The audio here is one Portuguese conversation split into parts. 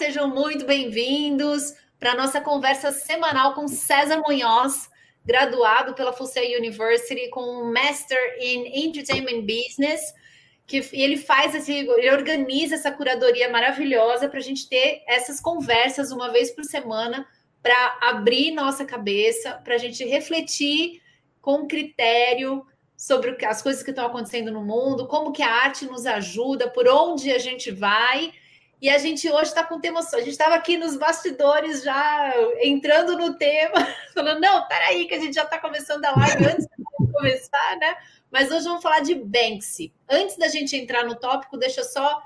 sejam muito bem-vindos para a nossa conversa semanal com César Munhoz, graduado pela Fusei University com um Master in Entertainment Business, que ele faz esse, ele organiza essa curadoria maravilhosa para a gente ter essas conversas uma vez por semana para abrir nossa cabeça, para a gente refletir com critério sobre as coisas que estão acontecendo no mundo, como que a arte nos ajuda, por onde a gente vai. E a gente hoje está com tema só. A gente estava aqui nos bastidores já entrando no tema, falando, não, peraí, que a gente já está começando a live antes de começar, né? Mas hoje vamos falar de Banksy. Antes da gente entrar no tópico, deixa eu só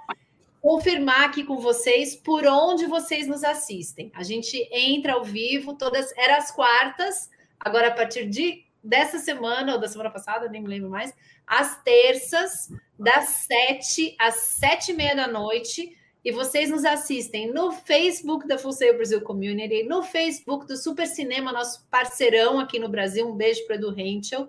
confirmar aqui com vocês por onde vocês nos assistem. A gente entra ao vivo todas, era as quartas, agora a partir de dessa semana ou da semana passada, nem me lembro mais, às terças, das sete às sete e meia da noite e vocês nos assistem no Facebook da Full Sail Brasil Community, no Facebook do Super Cinema, nosso parceirão aqui no Brasil. Um beijo para Edu Henschel.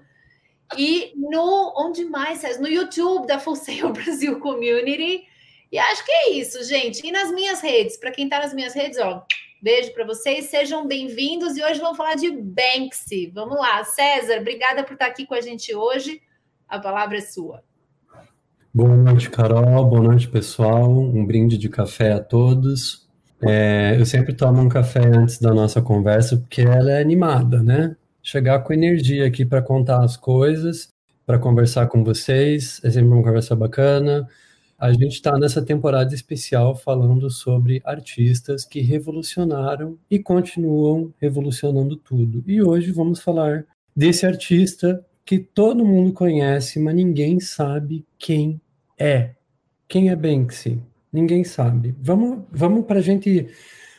E no onde mais? No YouTube da Full Sail Brasil Community. E acho que é isso, gente. E nas minhas redes, para quem está nas minhas redes, ó, beijo para vocês, sejam bem-vindos. E hoje vamos falar de Banksy. Vamos lá, César, obrigada por estar aqui com a gente hoje. A palavra é sua. Boa noite, Carol. Boa noite, pessoal. Um brinde de café a todos. É, eu sempre tomo um café antes da nossa conversa porque ela é animada, né? Chegar com energia aqui para contar as coisas, para conversar com vocês. É sempre uma conversa bacana. A gente está nessa temporada especial falando sobre artistas que revolucionaram e continuam revolucionando tudo. E hoje vamos falar desse artista que todo mundo conhece, mas ninguém sabe quem é. Quem é Banksy? Ninguém sabe. Vamos, vamos para gente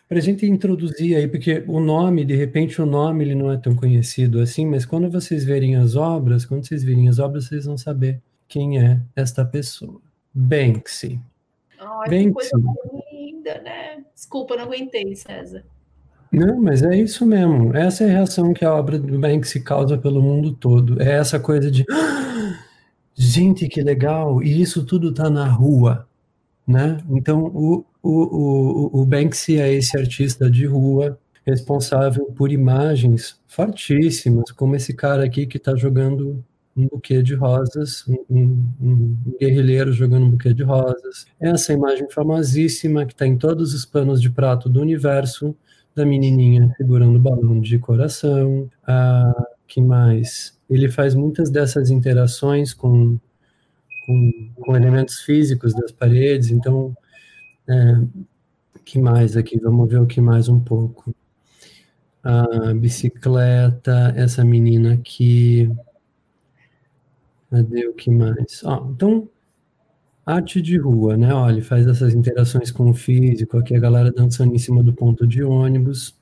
para gente introduzir aí, porque o nome, de repente, o nome ele não é tão conhecido assim, mas quando vocês verem as obras, quando vocês verem as obras, vocês vão saber quem é esta pessoa. Banksy. Oh, Banksy. Linda, né? Desculpa, não aguentei, César. Não, mas é isso mesmo. Essa é a reação que a obra do Banksy causa pelo mundo todo. É essa coisa de gente, que legal, e isso tudo está na rua, né? Então, o, o, o, o Banksy é esse artista de rua responsável por imagens fortíssimas, como esse cara aqui que está jogando um buquê de rosas, um, um, um, guerrilheiro jogando um buquê de rosas. Essa imagem famosíssima que está em todos os panos de prato do universo, da menininha segurando o balão de coração. Ah, que mais? Ele faz muitas dessas interações com, com, com elementos físicos das paredes, então, é, que mais aqui? Vamos ver o que mais um pouco. A bicicleta, essa menina aqui. Cadê o que mais? Então, arte de rua, né? Olha, faz essas interações com o físico, aqui a galera dançando em cima do ponto de ônibus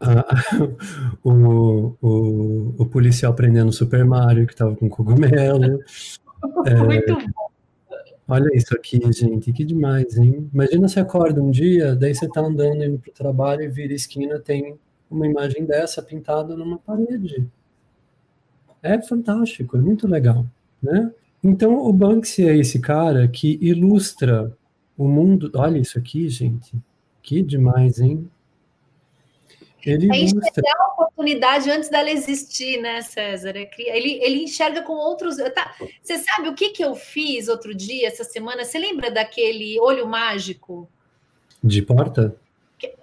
o, o, o, policial prendendo o Super Mario, que estava com cogumelo. É, Muito bom. Olha isso aqui, gente, que demais, hein? Imagina você acorda um dia, daí você tá andando indo pro trabalho e vira esquina, tem uma imagem dessa pintada numa parede. É fantástico, é muito legal, né? Então, o Banksy é esse cara que ilustra o mundo. Olha isso aqui, gente. Que demais, hein? Ele é enxergar a oportunidade antes dela existir, né, César? É ele, ele enxerga com outros. Tá, você sabe o que, que eu fiz outro dia, essa semana? Você lembra daquele olho mágico? De porta?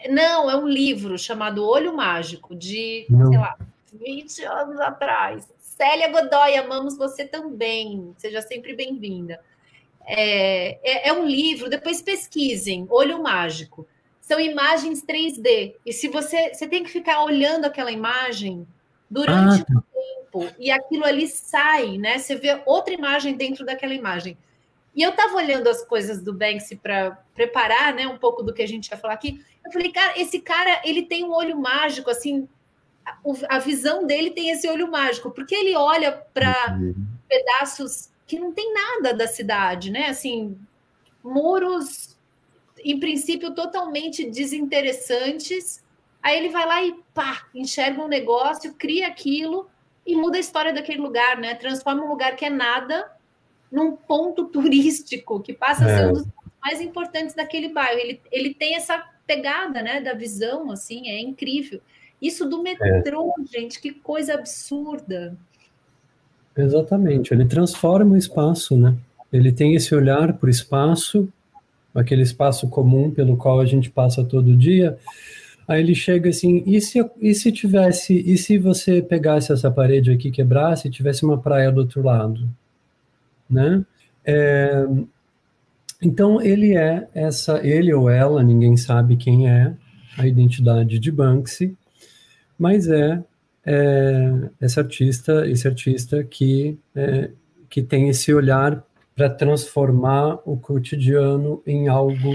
Não, é um livro chamado Olho Mágico, de, Não. sei lá, 20 anos atrás. Célia Godoy, amamos você também. Seja sempre bem-vinda. É, é, é um livro, depois pesquisem, Olho Mágico são imagens 3D. E se você, você tem que ficar olhando aquela imagem durante ah. Tá. um tempo e aquilo ali sai, né? Você vê outra imagem dentro daquela imagem. E eu estava olhando as coisas do Banksy para preparar, né, um pouco do que a gente ia falar aqui. Eu falei, cara, esse cara, ele tem um olho mágico, assim, a, a visão dele tem esse olho mágico, porque ele olha para uhum. pedaços que não tem nada da cidade, né? Assim, muros em princípio, totalmente desinteressantes. Aí ele vai lá e pá, enxerga um negócio, cria aquilo e muda a história daquele lugar, né? Transforma um lugar que é nada num ponto turístico, que passa a ser é. um dos mais importantes daquele bairro. Ele, ele tem essa pegada, né, da visão, assim, é incrível. Isso do metrô, é. gente, que coisa absurda. Exatamente, ele transforma o espaço, né? Ele tem esse olhar para o espaço, aquele espaço comum pelo qual a gente passa todo dia. Aí ele chega assim, e se, e se tivesse, e se você pegasse essa parede aqui, quebrasse, e tivesse uma praia do outro lado, né? É, então ele é essa, ele ou ela, ninguém sabe quem é a identidade de Banksy, mas é, é esse artista, esse artista que é, que tem esse olhar para transformar o cotidiano em algo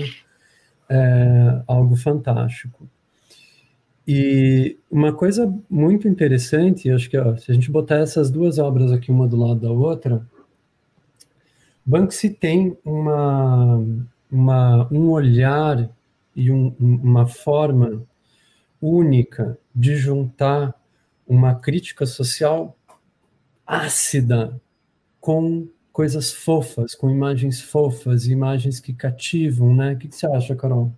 é, algo fantástico. E uma coisa muito interessante, acho que ó, se a gente botar essas duas obras aqui uma do lado da outra, Banksy tem uma, uma, um olhar e um, uma forma única de juntar uma crítica social ácida com coisas fofas, com imagens fofas, imagens que cativam, né? O que, você acha, Carol?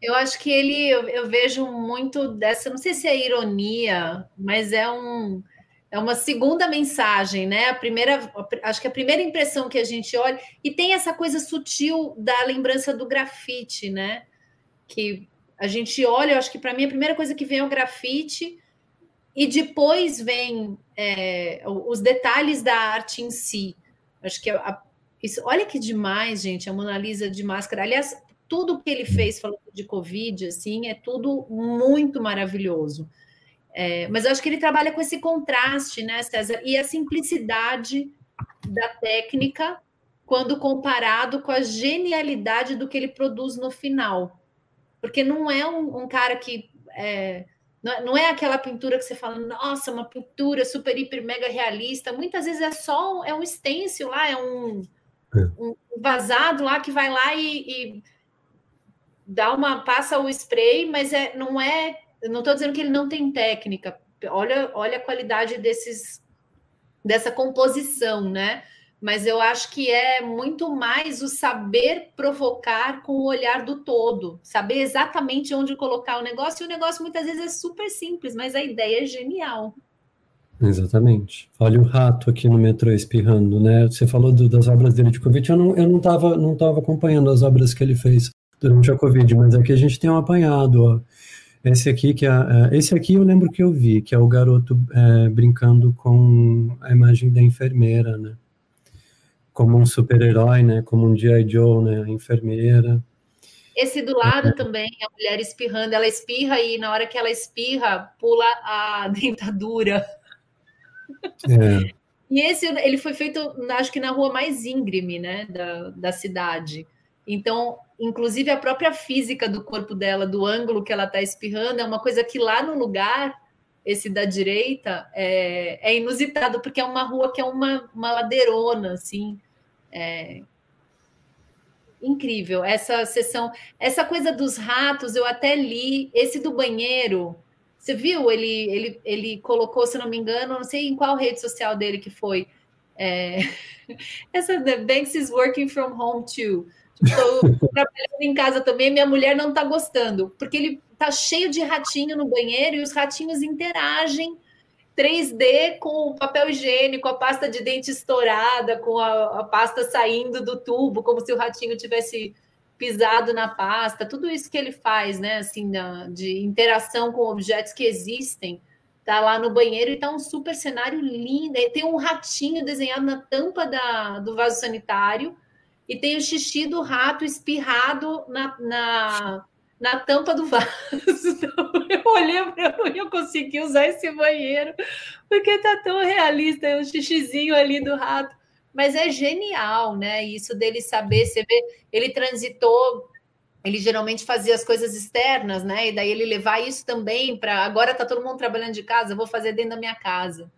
Eu acho que ele, eu, eu, vejo muito dessa, não sei se é ironia, mas é um, é uma segunda mensagem, né? A primeira, acho que a primeira impressão que a gente olha e tem essa coisa sutil da lembrança do grafite, né? Que a gente olha, eu acho que para mim a primeira coisa que vem é o grafite e depois vem é, os detalhes da arte em si. Acho que a, isso, olha que demais, gente, a Mona Lisa de máscara. Aliás, tudo que ele fez falando de Covid, assim, é tudo muito maravilhoso. É, mas eu acho que ele trabalha com esse contraste, né, César? E a simplicidade da técnica quando comparado com a genialidade do que ele produz no final. Porque não é um, um cara que. É, não é aquela pintura que você fala, nossa, uma pintura super, hiper, mega realista. Muitas vezes é só é um stencil lá, é um, é. um vazado lá que vai lá e, e dá uma. passa o spray, mas é, não é não estou dizendo que ele não tem técnica. Olha, olha a qualidade desses dessa composição, né? Mas eu acho que é muito mais o saber provocar com o olhar do todo, saber exatamente onde colocar o negócio. E o negócio muitas vezes é super simples, mas a ideia é genial. Exatamente. Olha o rato aqui no metrô espirrando, né? Você falou do, das obras dele de Covid. Eu não eu não estava não tava acompanhando as obras que ele fez durante a Covid, mas aqui a gente tem um apanhado. Ó. Esse aqui que é, é, esse aqui eu lembro que eu vi, que é o garoto é, brincando com a imagem da enfermeira, né? Como um super-herói, né? Como um G.I. Joe, né? A enfermeira. Esse do lado é. também, a mulher espirrando, ela espirra e na hora que ela espirra, pula a dentadura. É. E esse, ele foi feito, acho que na rua mais íngreme, né, da, da cidade. Então, inclusive a própria física do corpo dela, do ângulo que ela está espirrando, é uma coisa que lá no lugar, esse da direita, é, é inusitado, porque é uma rua que é uma, uma ladeirona, assim. É... Incrível. Essa sessão, essa coisa dos ratos, eu até li. Esse do banheiro, você viu? Ele, ele, ele colocou, se não me engano, não sei em qual rede social dele que foi. É... Essa The Banks is working from home too. Estou trabalhando em casa também, minha mulher não está gostando, porque ele está cheio de ratinho no banheiro e os ratinhos interagem 3D com o papel higiênico, a pasta de dente estourada, com a, a pasta saindo do tubo, como se o ratinho tivesse pisado na pasta, tudo isso que ele faz, né, assim, de interação com objetos que existem, tá lá no banheiro e tá um super cenário lindo. Tem um ratinho desenhado na tampa da, do vaso sanitário e tem o xixi do rato espirrado na, na, na tampa do vaso. Então, eu olhei para eu consegui usar esse banheiro, porque tá tão realista, é um xixizinho ali do rato. Mas é genial, né? Isso dele saber, você vê, ele transitou ele geralmente fazia as coisas externas, né? E daí ele levar isso também para agora tá todo mundo trabalhando de casa, vou fazer dentro da minha casa.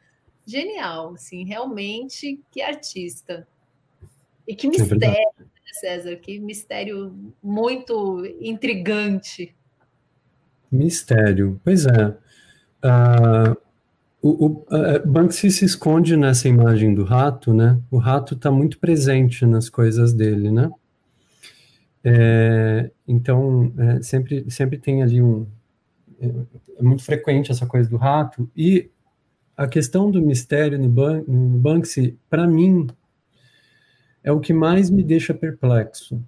Genial, assim, realmente que artista. E que é mistério, é César? Que mistério muito intrigante. Mistério, pois é. Uh, o, o uh, Banksy se esconde nessa imagem do rato, né? O rato está muito presente nas coisas dele, né? É, então, é, sempre, sempre tem ali um. É, é, muito frequente essa coisa do rato. E a questão do mistério no, Ban no Banksy, para mim, é o que mais me deixa perplexo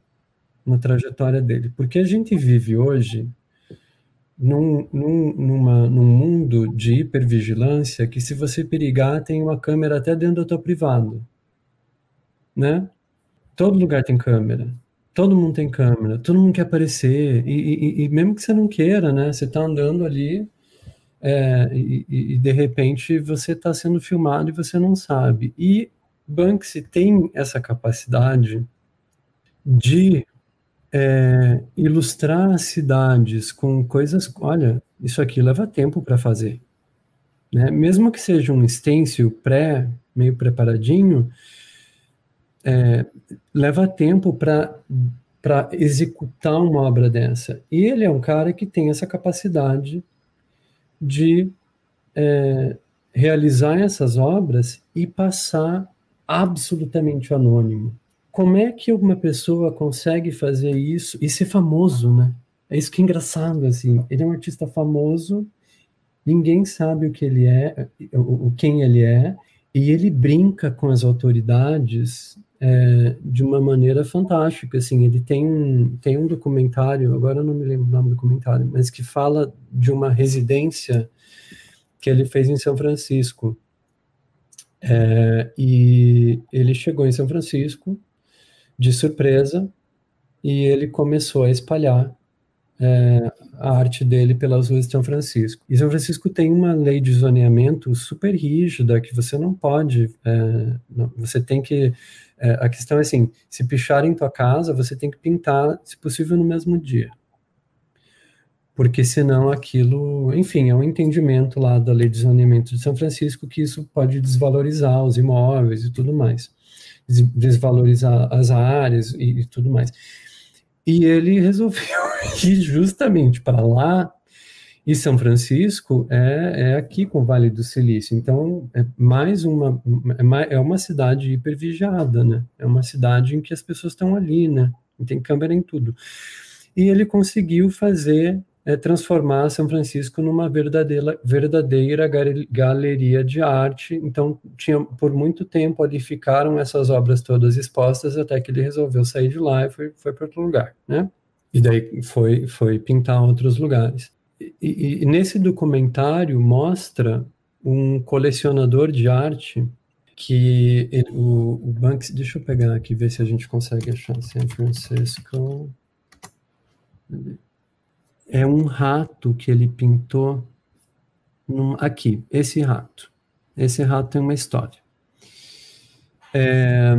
na trajetória dele. Porque a gente vive hoje num, num, numa, num mundo de hipervigilância que, se você perigar, tem uma câmera até dentro do teu privado. Né? Todo lugar tem câmera. Todo mundo tem câmera, todo mundo quer aparecer, e, e, e mesmo que você não queira, né? Você está andando ali é, e, e, de repente você está sendo filmado e você não sabe. E Banksy tem essa capacidade de é, ilustrar cidades com coisas. Olha, isso aqui leva tempo para fazer. Né? Mesmo que seja um stencil pré, meio preparadinho, é, leva tempo para executar uma obra dessa. E ele é um cara que tem essa capacidade de é, realizar essas obras e passar absolutamente anônimo. Como é que uma pessoa consegue fazer isso e ser famoso, né? É isso que é engraçado, assim. Ele é um artista famoso, ninguém sabe o que ele é, o, quem ele é, e ele brinca com as autoridades é, de uma maneira fantástica. Assim, ele tem um, tem um documentário, agora eu não me lembro o nome do documentário, mas que fala de uma residência que ele fez em São Francisco. É, e ele chegou em São Francisco de surpresa e ele começou a espalhar é, a arte dele pelas ruas de São Francisco. E São Francisco tem uma lei de zoneamento super rígida que você não pode, é, não, você tem que é, a questão é assim: se pichar em tua casa, você tem que pintar, se possível, no mesmo dia. Porque senão aquilo, enfim, é um entendimento lá da lei de zoneamento de São Francisco que isso pode desvalorizar os imóveis e tudo mais, desvalorizar as áreas e, e tudo mais. E ele resolveu ir justamente para lá e São Francisco é, é aqui com o Vale do Silício, então é mais uma é, é uma cidade hipervigiada, né? É uma cidade em que as pessoas estão ali, né? Tem câmera em tudo. E ele conseguiu fazer é, transformar São Francisco numa verdadeira verdadeira galeria de arte. Então tinha por muito tempo ali ficaram essas obras todas expostas até que ele resolveu sair de lá e foi foi para outro lugar, né? E daí foi foi pintar outros lugares e, e nesse documentário mostra um colecionador de arte que ele, o, o Banks, deixa eu pegar aqui ver se a gente consegue achar San Francisco. É um rato que ele pintou num, aqui, esse rato. Esse rato tem uma história. É,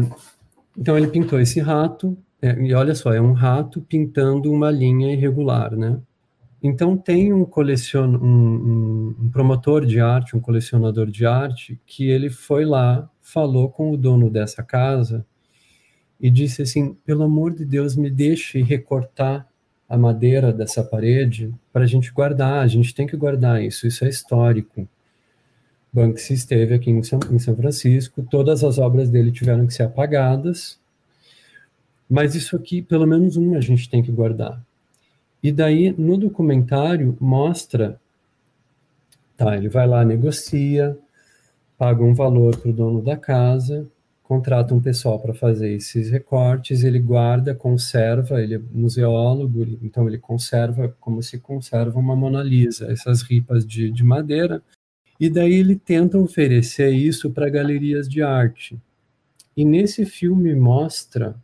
então ele pintou esse rato, é, e olha só, é um rato pintando uma linha irregular, né? Então tem um, colecion... Um, um, promotor de arte, um colecionador de arte, que ele foi lá, falou com o dono dessa casa e disse assim: pelo amor de Deus, me deixe recortar a madeira dessa parede para a gente guardar. A gente tem que guardar isso. Isso é histórico. Banksy esteve aqui em São, em São Francisco. Todas as obras dele tiveram que ser apagadas. Mas isso aqui, pelo menos uma, a gente tem que guardar. E daí, no documentário, mostra, tá, ele vai lá, negocia, paga um valor para o dono da casa, contrata um pessoal para fazer esses recortes, ele guarda, conserva, ele é museólogo, então ele conserva como se conserva uma Mona Lisa, essas ripas de, de madeira, e daí ele tenta oferecer isso para galerias de arte. E nesse filme mostra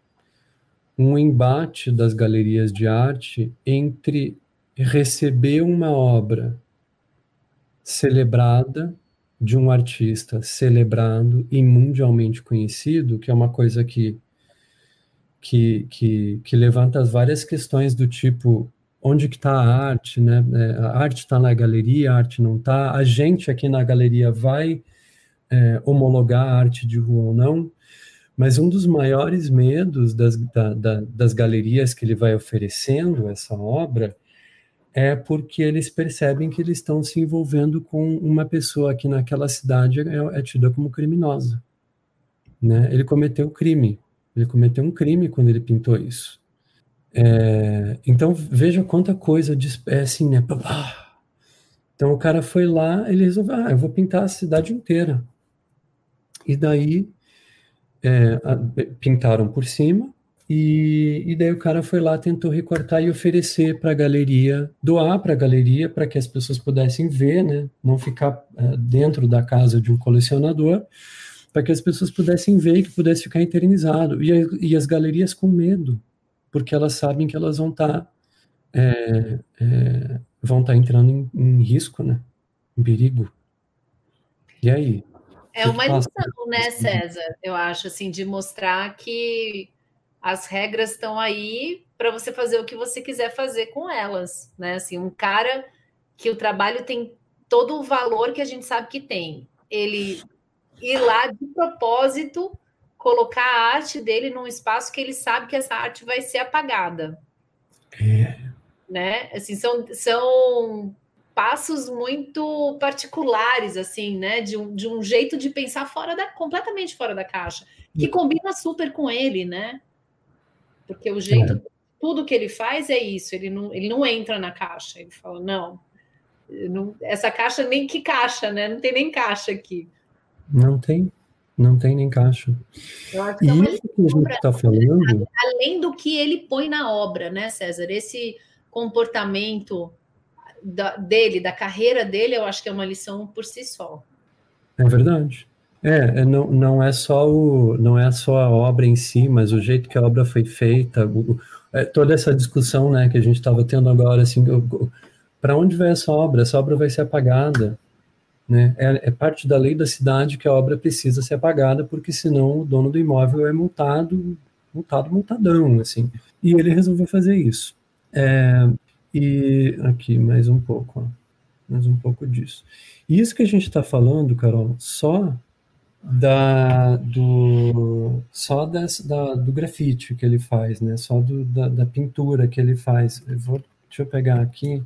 um embate das galerias de arte entre receber uma obra celebrada de um artista celebrado e mundialmente conhecido, que é uma coisa que, que, que, que levanta várias questões do tipo onde que está a arte, né? É, a arte está na galeria, a arte não está. A gente aqui na galeria vai é, homologar a arte de rua ou não. Mas um dos maiores medos das, da, da, das galerias que ele vai oferecendo essa obra é porque eles percebem que eles estão se envolvendo com uma pessoa que naquela cidade é, é tida como criminosa. Né? Ele cometeu crime. Ele cometeu um crime quando ele pintou isso. É, então veja quanta coisa de, é assim, né? Então o cara foi lá, ele resolveu, ah, eu vou pintar a cidade inteira. E daí é, pintaram por cima, e, e, daí o cara foi lá, tentou recortar e oferecer para a galeria, doar para a galeria, para que as pessoas pudessem ver, né? Não ficar é, dentro da casa de um colecionador, para que as pessoas pudessem ver e que pudesse ficar eternizado. E, e as galerias com medo, porque elas sabem que elas vão estar tá, é, é, vão estar tá entrando em, em, risco, né? Em perigo. E aí? É uma lição, né, César? Eu acho assim de mostrar que as regras estão aí para você fazer o que você quiser fazer com elas, né? Assim, um cara que o trabalho tem todo o valor que a gente sabe que tem. Ele ir lá de propósito colocar a arte dele num espaço que ele sabe que essa arte vai ser apagada. É. Né? Assim, são, são passos muito particulares, assim, né? De um, de um jeito de pensar fora da, completamente fora da caixa, que combina super com ele, né? Porque o jeito, é. tudo que ele faz é isso, ele não, ele não entra na caixa, ele fala, não, não, essa caixa nem que caixa, né? Não tem nem caixa aqui. Não tem, não tem nem caixa. Eu acho que e é isso que a gente está falando. Além do que ele põe na obra, né, César? Esse comportamento da, dele, da carreira dele, eu acho que é uma lição por si só. É verdade. É, é, não, não é só o, não é só a obra em si, mas o jeito que a obra foi feita, o, é, toda essa discussão, né, que a gente estava tendo agora, assim, para onde vai essa obra? Essa obra vai ser apagada, né? É, é, parte da lei da cidade que a obra precisa ser apagada, porque senão o dono do imóvel é multado, multado, multadão, assim. E ele resolveu fazer isso. É, e aqui mais um pouco, ó, mais um pouco disso. E isso que a gente está falando, Carol, só da do só das, da, do grafite que ele faz, né? Só do, da, da pintura que ele faz. Eu vou, deixa eu pegar aqui.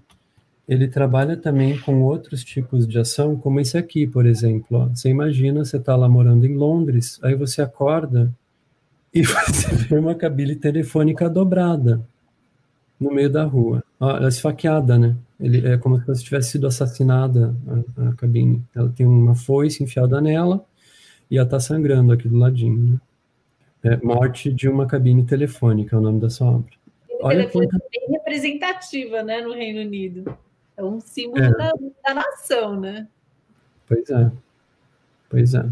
Ele trabalha também com outros tipos de ação, como esse aqui, por exemplo. Ó. Você imagina, você está lá morando em Londres, aí você acorda e você vê uma cabine telefônica dobrada no meio da rua. Ó, ela é esfaqueada, né? Ele, é como se tivesse sido assassinada a, a cabine. Ela tem uma foice enfiada nela e ela está sangrando aqui do ladinho. Né? É, morte de uma cabine telefônica é o nome dessa obra. Olha quanta... bem representativa, né, no Reino Unido. É um símbolo é. Da, da, nação, né? Pois é. Pois é.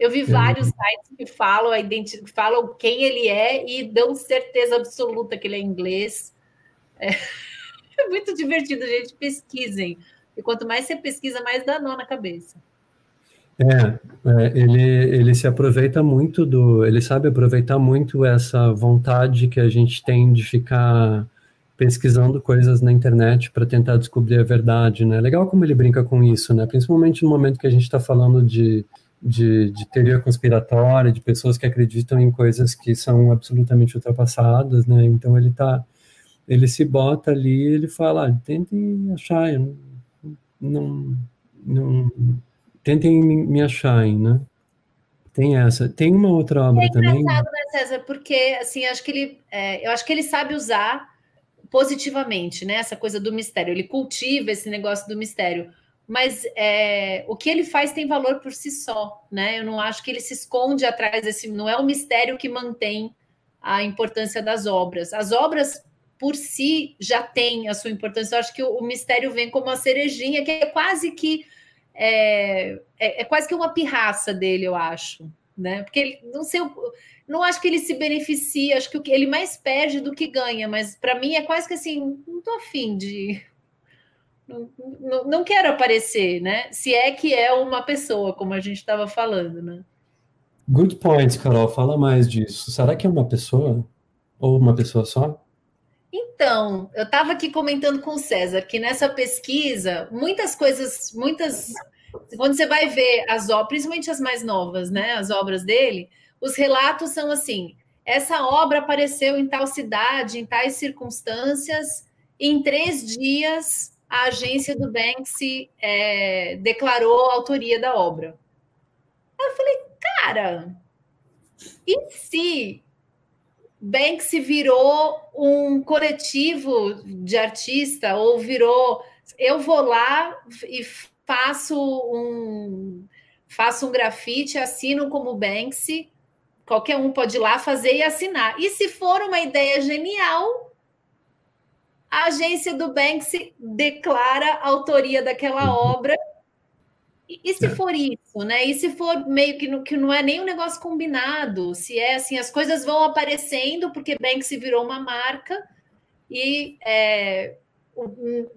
Eu vi é. vários sites que falam, a identi... falam quem ele é e dão certeza absoluta que ele é inglês. É, é muito divertido, gente. Pesquisem. E quanto mais você pesquisa, mais dá nó na cabeça. É, é, ele, ele se aproveita muito do. Ele sabe aproveitar muito essa vontade que a gente tem de ficar pesquisando coisas na internet para tentar descobrir a verdade, né? Legal como ele brinca com isso, né? Principalmente no momento que a gente está falando de, de, de, teoria conspiratória, de pessoas que acreditam em coisas que são absolutamente ultrapassadas, né? Então ele tá, ele se bota ali, ele fala, ah, tentem achar, não, não, não tentem me acharem, né? Tem essa. Tem uma outra obra é também. né, César? Porque assim, acho que ele, é, eu acho que ele sabe usar positivamente, né? Essa coisa do mistério. Ele cultiva esse negócio do mistério. Mas é, o que ele faz tem valor por si só, né? Eu não acho que ele se esconde atrás desse. Não é o mistério que mantém a importância das obras. As obras por si já têm a sua importância. Eu acho que o, o mistério vem como uma cerejinha, que é quase que é, é, é, quase que uma pirraça dele, eu acho, né? Porque ele, não sei, não acho que ele se beneficia, acho que ele mais perde do que ganha, mas para mim é quase que assim, não tô afim de. Não, não, não quero aparecer, né? Se é que é uma pessoa, como a gente estava falando, né? Good point, Carol. Fala mais disso. Será que é uma pessoa? Ou uma pessoa só? Então, eu estava aqui comentando com o César que nessa pesquisa, muitas coisas, muitas. Quando você vai ver as obras, principalmente as mais novas, né? As obras dele, os relatos são assim: essa obra apareceu em tal cidade, em tais circunstâncias, em três dias a agência do Banksy é, declarou a autoria da obra. Eu falei, cara, e se Banksy virou um coletivo de artista ou virou eu vou lá e faço um faço um grafite, assino como Banksy, qualquer um pode ir lá fazer e assinar. E se for uma ideia genial, a agência do Banksy declara a autoria daquela uhum. obra. E, e se é. for isso, né? E se for meio que, que não é nem um negócio combinado, se é assim, as coisas vão aparecendo porque Banksy virou uma marca e é,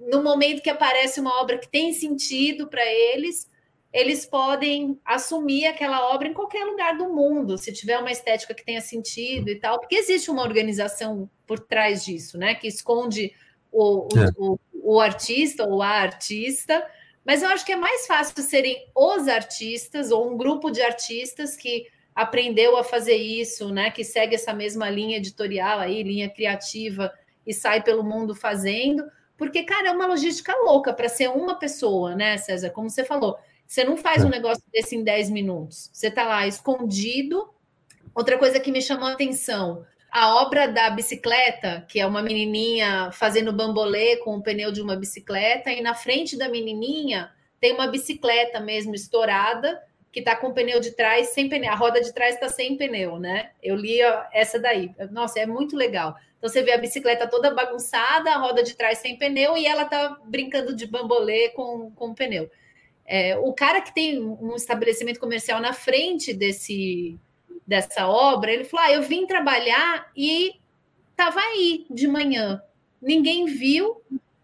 no momento que aparece uma obra que tem sentido para eles, eles podem assumir aquela obra em qualquer lugar do mundo, se tiver uma estética que tenha sentido e tal, porque existe uma organização por trás disso, né? Que esconde o, é. o, o, artista ou a artista, mas eu acho que é mais fácil serem os artistas ou um grupo de artistas que aprendeu a fazer isso, né? Que segue essa mesma linha editorial aí, linha criativa e sai pelo mundo fazendo, porque, cara, é uma logística louca para ser uma pessoa, né, César? Como você falou, você não faz um é. negócio desse em 10 minutos. Você está lá escondido. Outra coisa que me chamou a atenção, a obra da bicicleta, que é uma menininha fazendo bambolê com o pneu de uma bicicleta, e na frente da menininha tem uma bicicleta mesmo estourada, que está com o pneu de trás sem pneu. A roda de trás está sem pneu, né? Eu li essa daí. Nossa, é muito legal. Então você vê a bicicleta toda bagunçada, a roda de trás sem pneu e ela tá brincando de bambolê com, com o pneu. É, o cara que tem um estabelecimento comercial na frente desse dessa obra, ele falou: ah, eu vim trabalhar e tava aí de manhã. Ninguém viu,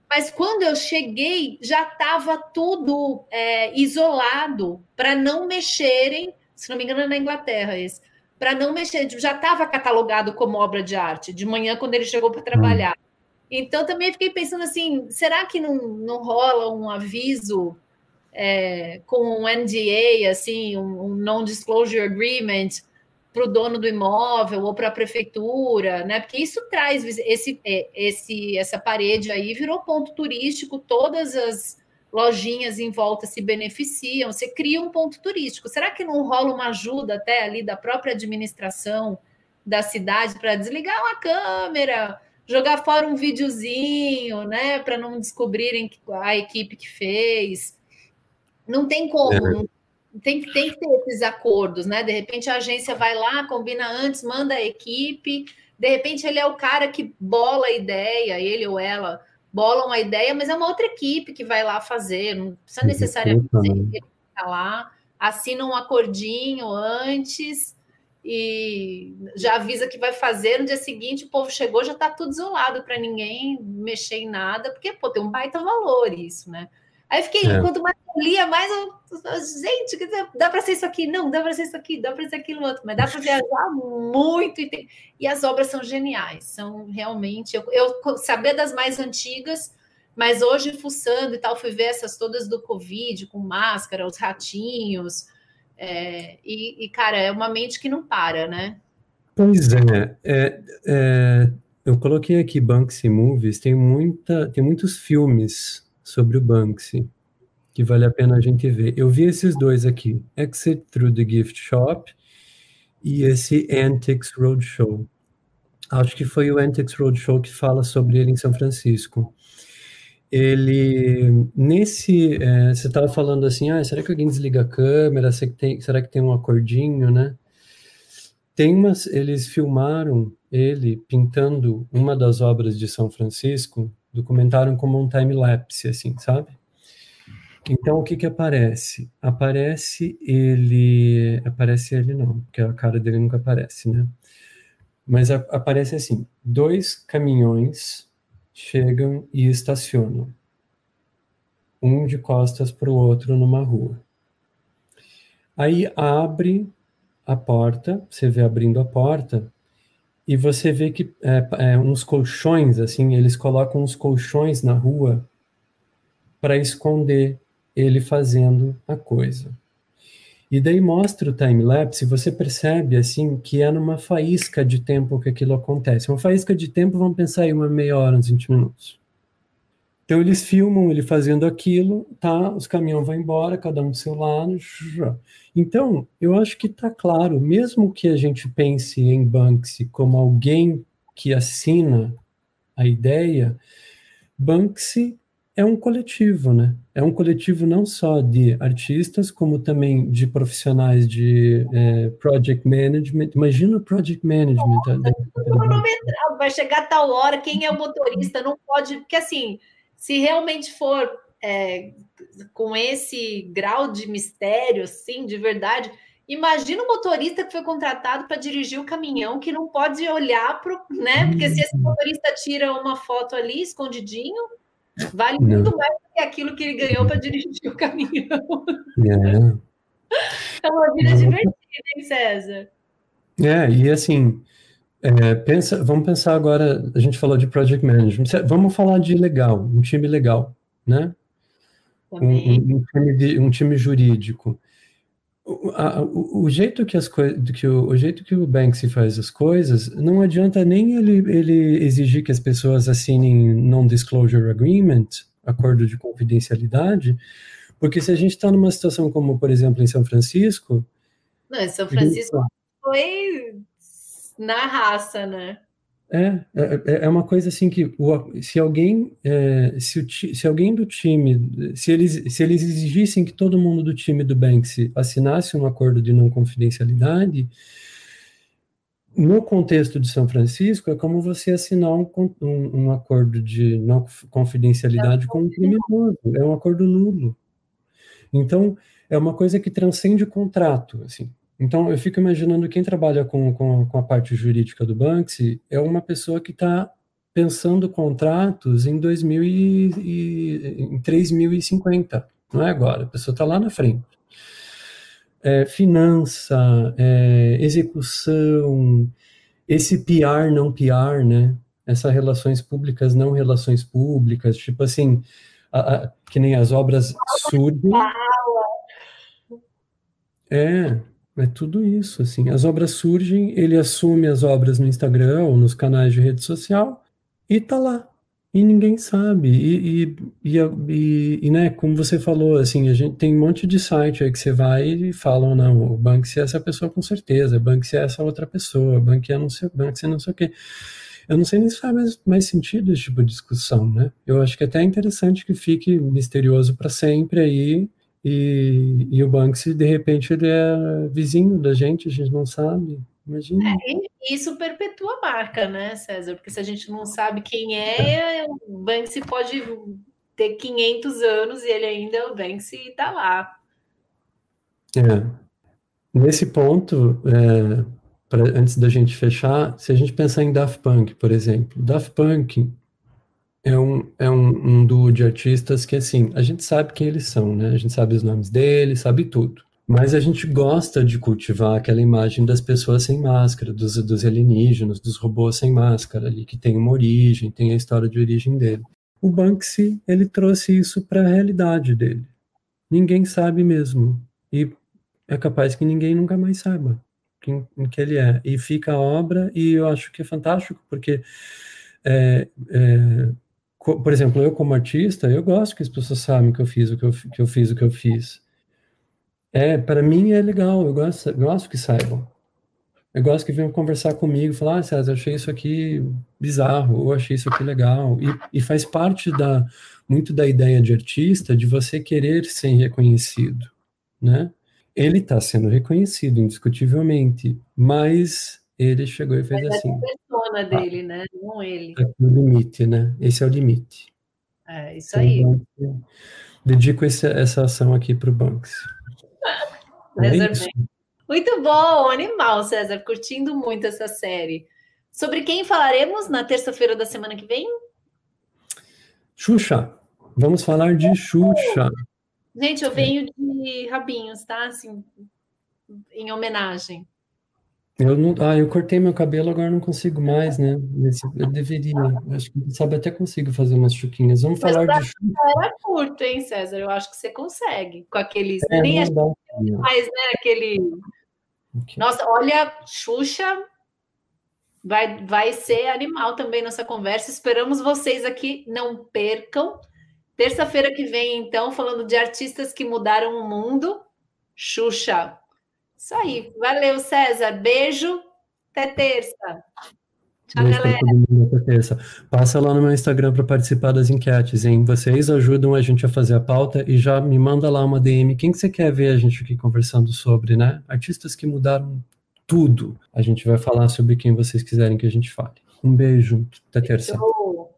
mas quando eu cheguei já estava tudo é, isolado para não mexerem. Se não me engano, é na Inglaterra esse para não mexer, já estava catalogado como obra de arte de manhã quando ele chegou para trabalhar. Então também fiquei pensando assim, será que não, não rola um aviso é, com um NDA, assim, um, um non-disclosure agreement para o dono do imóvel ou para a prefeitura, né? Porque isso traz esse, é, esse, essa parede aí virou ponto turístico, todas as lojinhas em volta se beneficiam, você cria um ponto turístico. Será que não rola uma ajuda até ali da própria administração da cidade para desligar uma câmera, jogar fora um videozinho, né, para não descobrirem a equipe que fez? Não tem como, é. não, tem, tem que ter esses acordos, né? De repente a agência vai lá, combina antes, manda a equipe, de repente ele é o cara que bola a ideia, ele ou ela bolam a ideia, mas é uma outra equipe que vai lá fazer, não precisa necessariamente ele tá lá, assina um acordinho antes e já avisa que vai fazer. No dia seguinte, o povo chegou, já está tudo isolado para ninguém mexer em nada, porque pô, tem um baita valor isso, né? Aí fiquei, é. quanto mais eu lia, mais eu. Gente, dá para ser isso aqui? Não, dá para ser isso aqui, dá para ser aquilo outro, mas dá para viajar muito. E, tem, e, as obras são geniais, são realmente. Eu, eu sabia das mais antigas, mas hoje, fuçando e tal, fui ver essas todas do Covid, com máscara, os ratinhos. É, e, e, cara, é uma mente que não para, né? Pois é, é, é eu coloquei aqui Banksy Movies, tem, muita, tem muitos filmes sobre o Banksy, que vale a pena a gente ver. Eu vi esses dois aqui, Exit Through the Gift Shop e esse Antics Roadshow. Acho que foi o Antics Roadshow que fala sobre ele em São Francisco. Ele, nesse, é, você estava falando assim, ah, será que alguém desliga a câmera? Será que tem, será que tem um acordinho, né? Tem umas, eles filmaram ele pintando uma das obras de São Francisco documentaram como um time-lapse, assim, sabe? Então, o que que aparece? Aparece ele... Aparece ele não, porque a cara dele nunca aparece, né? Mas a, aparece assim, dois caminhões chegam e estacionam. Um de costas para o outro numa rua. Aí abre a porta, você vê abrindo a porta, e você vê que é, é, uns colchões, assim, eles colocam uns colchões na rua para esconder ele fazendo a coisa. E daí mostra o time-lapse, você percebe, assim, que é numa faísca de tempo que aquilo acontece. Uma faísca de tempo, vamos pensar aí uma meia hora, uns 20 minutos. Então eles filmam ele fazendo aquilo, tá? Os caminhões vão embora, cada um do seu lado. Então, eu acho que está claro, mesmo que a gente pense em Banksy como alguém que assina a ideia, Banksy é um coletivo, né? É um coletivo não só de artistas, como também de profissionais de é, project management. Imagina o project management. Nossa, vai chegar tal hora, quem é o motorista não pode, porque assim, se realmente for é, com esse grau de mistério, assim, de verdade, imagina o motorista que foi contratado para dirigir o caminhão que não pode olhar para, né? Porque se esse motorista tira uma foto ali escondidinho Vale Não. muito mais do que aquilo que ele ganhou para dirigir o caminhão. É. É uma vida divertida, hein, César? É, e assim, é, pensa, vamos pensar agora, a gente falou de project management, vamos falar de legal, um time legal, né? Um, um, time de, um time jurídico. O, a, o, o, jeito que as que o, o, jeito que o Banksy faz as coisas, não adianta nem ele, ele exigir que as pessoas assinem non-disclosure agreement, acordo de confidencialidade, porque se a gente está numa situação como, por exemplo, em São Francisco. Não, em São Francisco foi na raça, né? É, é, é uma coisa assim que se alguém é, se, o, se alguém do time se eles se eles exigissem que todo mundo do time do Banksy assinasse um acordo de não confidencialidade no contexto de São Francisco é como você assinar um, um, um acordo de não confidencialidade com um criminoso é um acordo nulo. Então é uma coisa que transcende o contrato assim então, eu fico imaginando quem trabalha com, com, com a parte jurídica do Banksy é uma pessoa que está pensando contratos em 2000 e, e, em 3050, não é agora, a pessoa está lá na frente. É, finança, é, execução, esse PR não PR, né? Essas relações públicas não relações públicas, tipo assim, a, a, que nem as obras surgem. É, é tudo isso, assim. As obras surgem, ele assume as obras no Instagram ou nos canais de rede social e tá lá. E ninguém sabe. E, e, e, e, né, como você falou, assim, a gente tem um monte de site aí que você vai e falam, não, o Banksy é essa pessoa com certeza, o Banksy é essa outra pessoa, o Banksy é não sei, Banksy é não sei o quê. Eu não sei nem se faz mais, mais sentido esse tipo de discussão, né? Eu acho que é até interessante que fique misterioso para sempre aí, e, e o Banksy, de repente, ele é vizinho da gente, a gente não sabe. Imagina. É, isso perpetua a marca, né, César? Porque se a gente não sabe quem é, o Banksy pode ter 500 anos e ele ainda é o Banksy e tá lá. É. Nesse ponto, é, pra, antes da gente fechar, se a gente pensar em Daft Punk, por exemplo, Daft Punk é um, é um, um duo de artistas que, assim, a gente sabe quem eles são, né? A gente sabe os nomes deles, sabe tudo. Mas a gente gosta de cultivar aquela imagem das pessoas sem máscara, dos, dos alienígenas, dos robôs sem máscara ali, que tem uma origem, tem a história de origem dele. O Banksy, ele trouxe isso para a realidade dele. Ninguém sabe mesmo. E é capaz que ninguém nunca mais saiba quem, que ele é. E fica a obra, e eu acho que é fantástico, porque é, é, por exemplo, eu como artista, eu gosto que as pessoas sabem que eu fiz o que eu, que eu fiz o que eu fiz. É, para mim é legal, eu gosto, eu gosto que saibam. Eu gosto que venham conversar comigo, falar, ah, César, achei isso aqui bizarro, ou achei isso aqui legal. E, e faz parte da muito da ideia de artista de você querer ser reconhecido, né? Ele está sendo reconhecido, indiscutivelmente, mas ele chegou e fez mas assim. É a persona ah, dele, ah, né? Não ele. É o limite, né? Esse é o limite. É, isso aí. Então, dedico esse, essa ação aqui para o Banks. É muito bom, animal, César. Curtindo muito essa série. Sobre quem falaremos na terça-feira da semana que vem? Xuxa. Vamos falar de Xuxa. Gente, eu venho de rabinhos, tá? Assim, em homenagem. Eu não, ah, eu cortei meu cabelo, agora não consigo mais, né? Eu deveria. Acho que, sabe, até consigo fazer umas chuquinhas. Vamos Mas falar de chuca. Era curto, hein, César? Eu acho que você consegue. Com aqueles. É, nem mais, né? Aquele. Okay. Nossa, olha, Xuxa vai, vai ser animal também nessa conversa. Esperamos vocês aqui. Não percam. Terça-feira que vem, então, falando de artistas que mudaram o mundo, Xuxa. Isso aí. Valeu, César. Beijo. Até terça. Tchau, Beijo galera. Até terça. Passa lá no meu Instagram para participar das enquetes, hein? Vocês ajudam a gente a fazer a pauta e já me manda lá uma DM. Quem que você quer ver a gente aqui conversando sobre, né? Artistas que mudaram tudo. A gente vai falar sobre quem vocês quiserem que a gente fale. Um beijo. Até terça. Beijo.